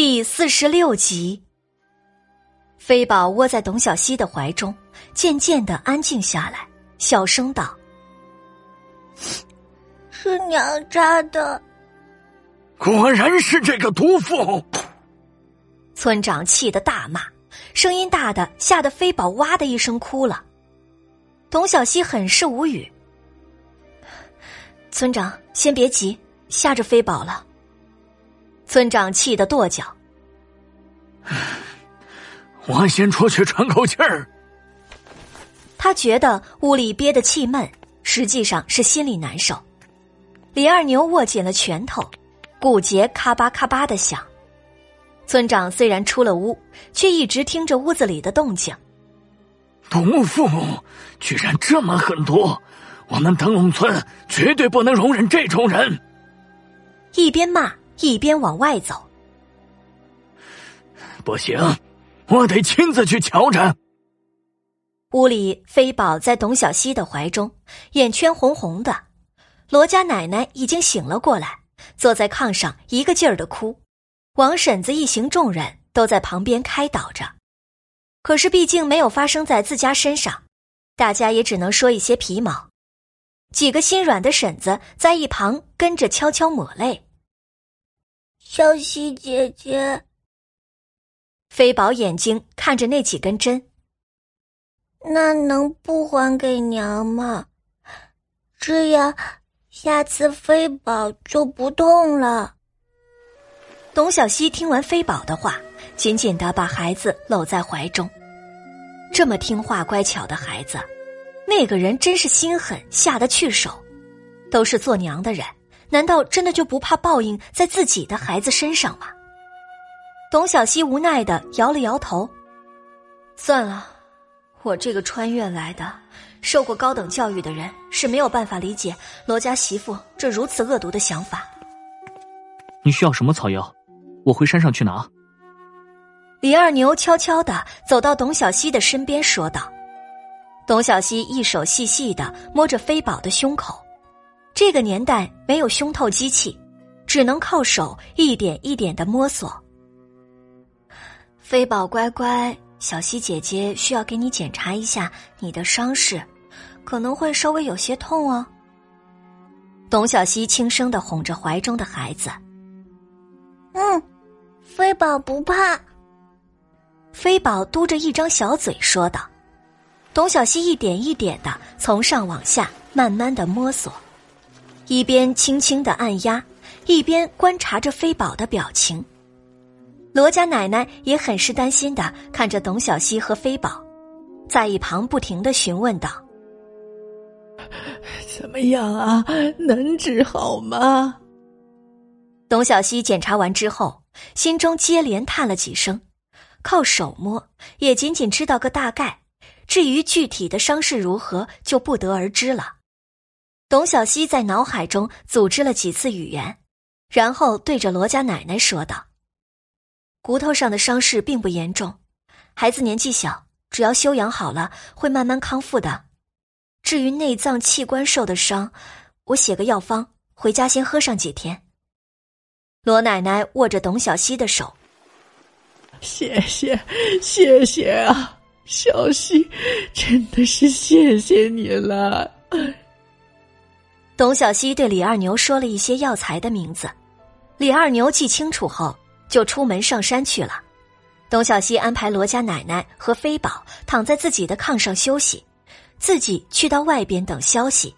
第四十六集，飞宝窝在董小希的怀中，渐渐的安静下来，小声道：“是娘扎的。”果然是这个毒妇！村长气得大骂，声音大的吓得飞宝哇的一声哭了。董小希很是无语。村长，先别急，吓着飞宝了。村长气得跺脚。我先出去喘口气儿。他觉得屋里憋得气闷，实际上是心里难受。李二牛握紧了拳头，骨节咔吧咔吧的响。村长虽然出了屋，却一直听着屋子里的动静。毒妇居然这么狠毒，我们灯笼村绝对不能容忍这种人。一边骂。一边往外走，不行，我得亲自去瞧着。屋里，飞宝在董小希的怀中，眼圈红红的。罗家奶奶已经醒了过来，坐在炕上一个劲儿的哭。王婶子一行众人都在旁边开导着。可是毕竟没有发生在自家身上，大家也只能说一些皮毛。几个心软的婶子在一旁跟着悄悄抹泪。小希姐姐，飞宝眼睛看着那几根针，那能不还给娘吗？这样，下次飞宝就不痛了。董小希听完飞宝的话，紧紧的把孩子搂在怀中。这么听话乖巧的孩子，那个人真是心狠，下得去手。都是做娘的人。难道真的就不怕报应在自己的孩子身上吗？董小希无奈的摇了摇头，算了，我这个穿越来的、受过高等教育的人是没有办法理解罗家媳妇这如此恶毒的想法。你需要什么草药？我回山上去拿。李二牛悄悄的走到董小希的身边说道。董小希一手细细的摸着飞宝的胸口。这个年代没有胸透机器，只能靠手一点一点的摸索。飞宝乖乖，小溪姐姐需要给你检查一下你的伤势，可能会稍微有些痛哦。董小希轻声的哄着怀中的孩子。嗯，飞宝不怕。飞宝嘟着一张小嘴说道。董小希一点一点的从上往下慢慢的摸索。一边轻轻的按压，一边观察着飞宝的表情。罗家奶奶也很是担心的看着董小希和飞宝，在一旁不停的询问道：“怎么样啊？能治好吗？”董小希检查完之后，心中接连叹了几声，靠手摸也仅仅知道个大概，至于具体的伤势如何，就不得而知了。董小希在脑海中组织了几次语言，然后对着罗家奶奶说道：“骨头上的伤势并不严重，孩子年纪小，只要休养好了，会慢慢康复的。至于内脏器官受的伤，我写个药方，回家先喝上几天。”罗奶奶握着董小希的手：“谢谢，谢谢啊，小希，真的是谢谢你了。”董小希对李二牛说了一些药材的名字，李二牛记清楚后就出门上山去了。董小希安排罗家奶奶和飞宝躺在自己的炕上休息，自己去到外边等消息。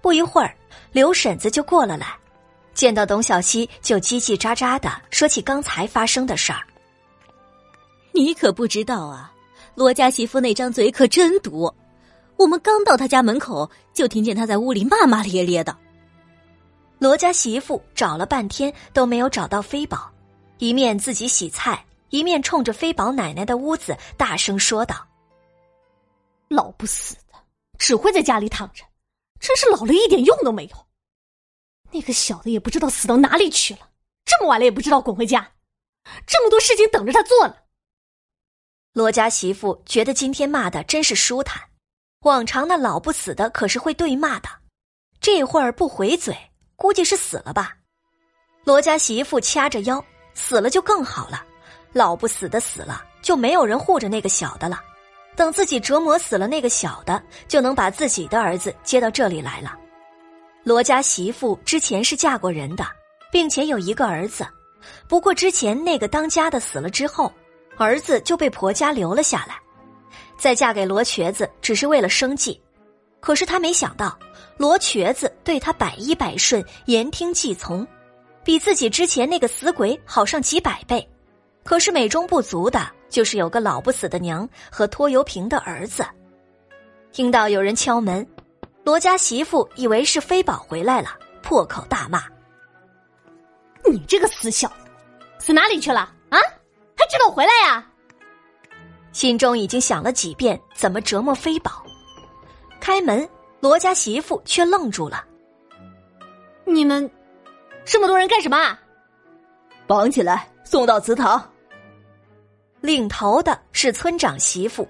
不一会儿，刘婶子就过了来，见到董小希就叽叽喳喳的说起刚才发生的事儿。你可不知道啊，罗家媳妇那张嘴可真毒。我们刚到他家门口，就听见他在屋里骂骂咧咧的。罗家媳妇找了半天都没有找到飞宝，一面自己洗菜，一面冲着飞宝奶奶的屋子大声说道：“老不死的，只会在家里躺着，真是老了一点用都没有。那个小的也不知道死到哪里去了，这么晚了也不知道滚回家，这么多事情等着他做呢。”罗家媳妇觉得今天骂的真是舒坦。往常那老不死的可是会对骂的，这会儿不回嘴，估计是死了吧。罗家媳妇掐着腰，死了就更好了，老不死的死了，就没有人护着那个小的了。等自己折磨死了那个小的，就能把自己的儿子接到这里来了。罗家媳妇之前是嫁过人的，并且有一个儿子，不过之前那个当家的死了之后，儿子就被婆家留了下来。再嫁给罗瘸子只是为了生计，可是她没想到罗瘸子对她百依百顺、言听计从，比自己之前那个死鬼好上几百倍。可是美中不足的就是有个老不死的娘和拖油瓶的儿子。听到有人敲门，罗家媳妇以为是飞宝回来了，破口大骂：“你这个死小子，死哪里去了啊？还知道回来呀？”心中已经想了几遍怎么折磨飞宝。开门，罗家媳妇却愣住了：“你们这么多人干什么？绑起来，送到祠堂。”领头的是村长媳妇，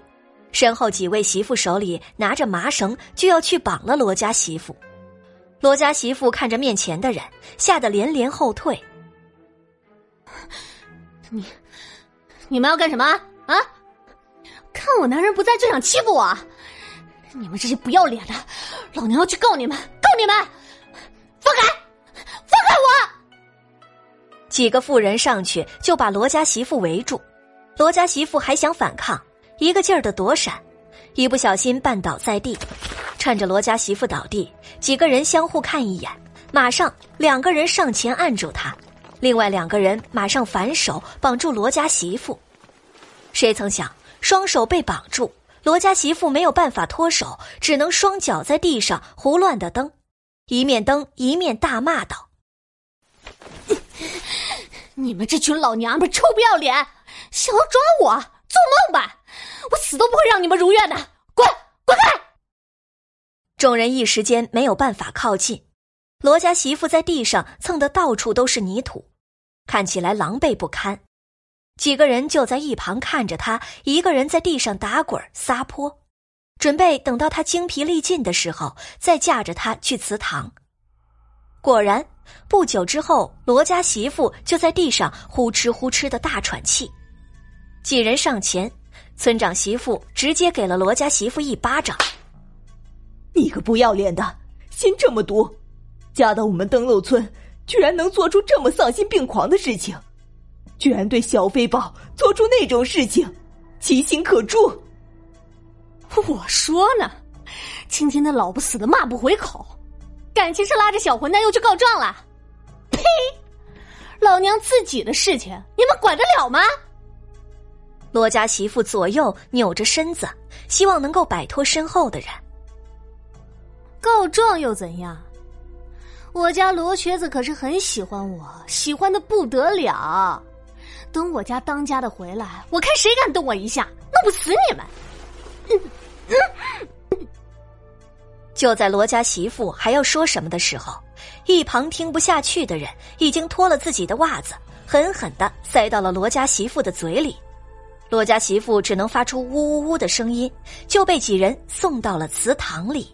身后几位媳妇手里拿着麻绳，就要去绑了罗家媳妇。罗家媳妇看着面前的人，吓得连连后退。你，你们要干什么啊？看我男人不在就想欺负我？你们这些不要脸的，老娘要去告你们，告你们！放开，放开我！几个妇人上去就把罗家媳妇围住。罗家媳妇还想反抗，一个劲儿的躲闪，一不小心绊倒在地。趁着罗家媳妇倒地，几个人相互看一眼，马上两个人上前按住她，另外两个人马上反手绑住罗家媳妇。谁曾想，双手被绑住，罗家媳妇没有办法脱手，只能双脚在地上胡乱的蹬，一面蹬一面大骂道：“ 你们这群老娘们，臭不要脸！”想要抓我，做梦吧！我死都不会让你们如愿的！滚，滚开！众人一时间没有办法靠近。罗家媳妇在地上蹭得到处都是泥土，看起来狼狈不堪。几个人就在一旁看着他，一个人在地上打滚撒泼，准备等到他精疲力尽的时候，再架着他去祠堂。果然，不久之后，罗家媳妇就在地上呼哧呼哧的大喘气。几人上前，村长媳妇直接给了罗家媳妇一巴掌。你个不要脸的，心这么毒，嫁到我们登楼村，居然能做出这么丧心病狂的事情，居然对小飞豹做出那种事情，其心可诛。我说呢，今天那老不死的骂不回口，感情是拉着小混蛋又去告状了。呸！老娘自己的事情，你们管得了吗？罗家媳妇左右扭着身子，希望能够摆脱身后的人。告状又怎样？我家罗瘸子可是很喜欢我，喜欢的不得了。等我家当家的回来，我看谁敢动我一下，弄不死你们！就在罗家媳妇还要说什么的时候，一旁听不下去的人已经脱了自己的袜子，狠狠的塞到了罗家媳妇的嘴里。罗家媳妇只能发出呜呜呜的声音，就被几人送到了祠堂里。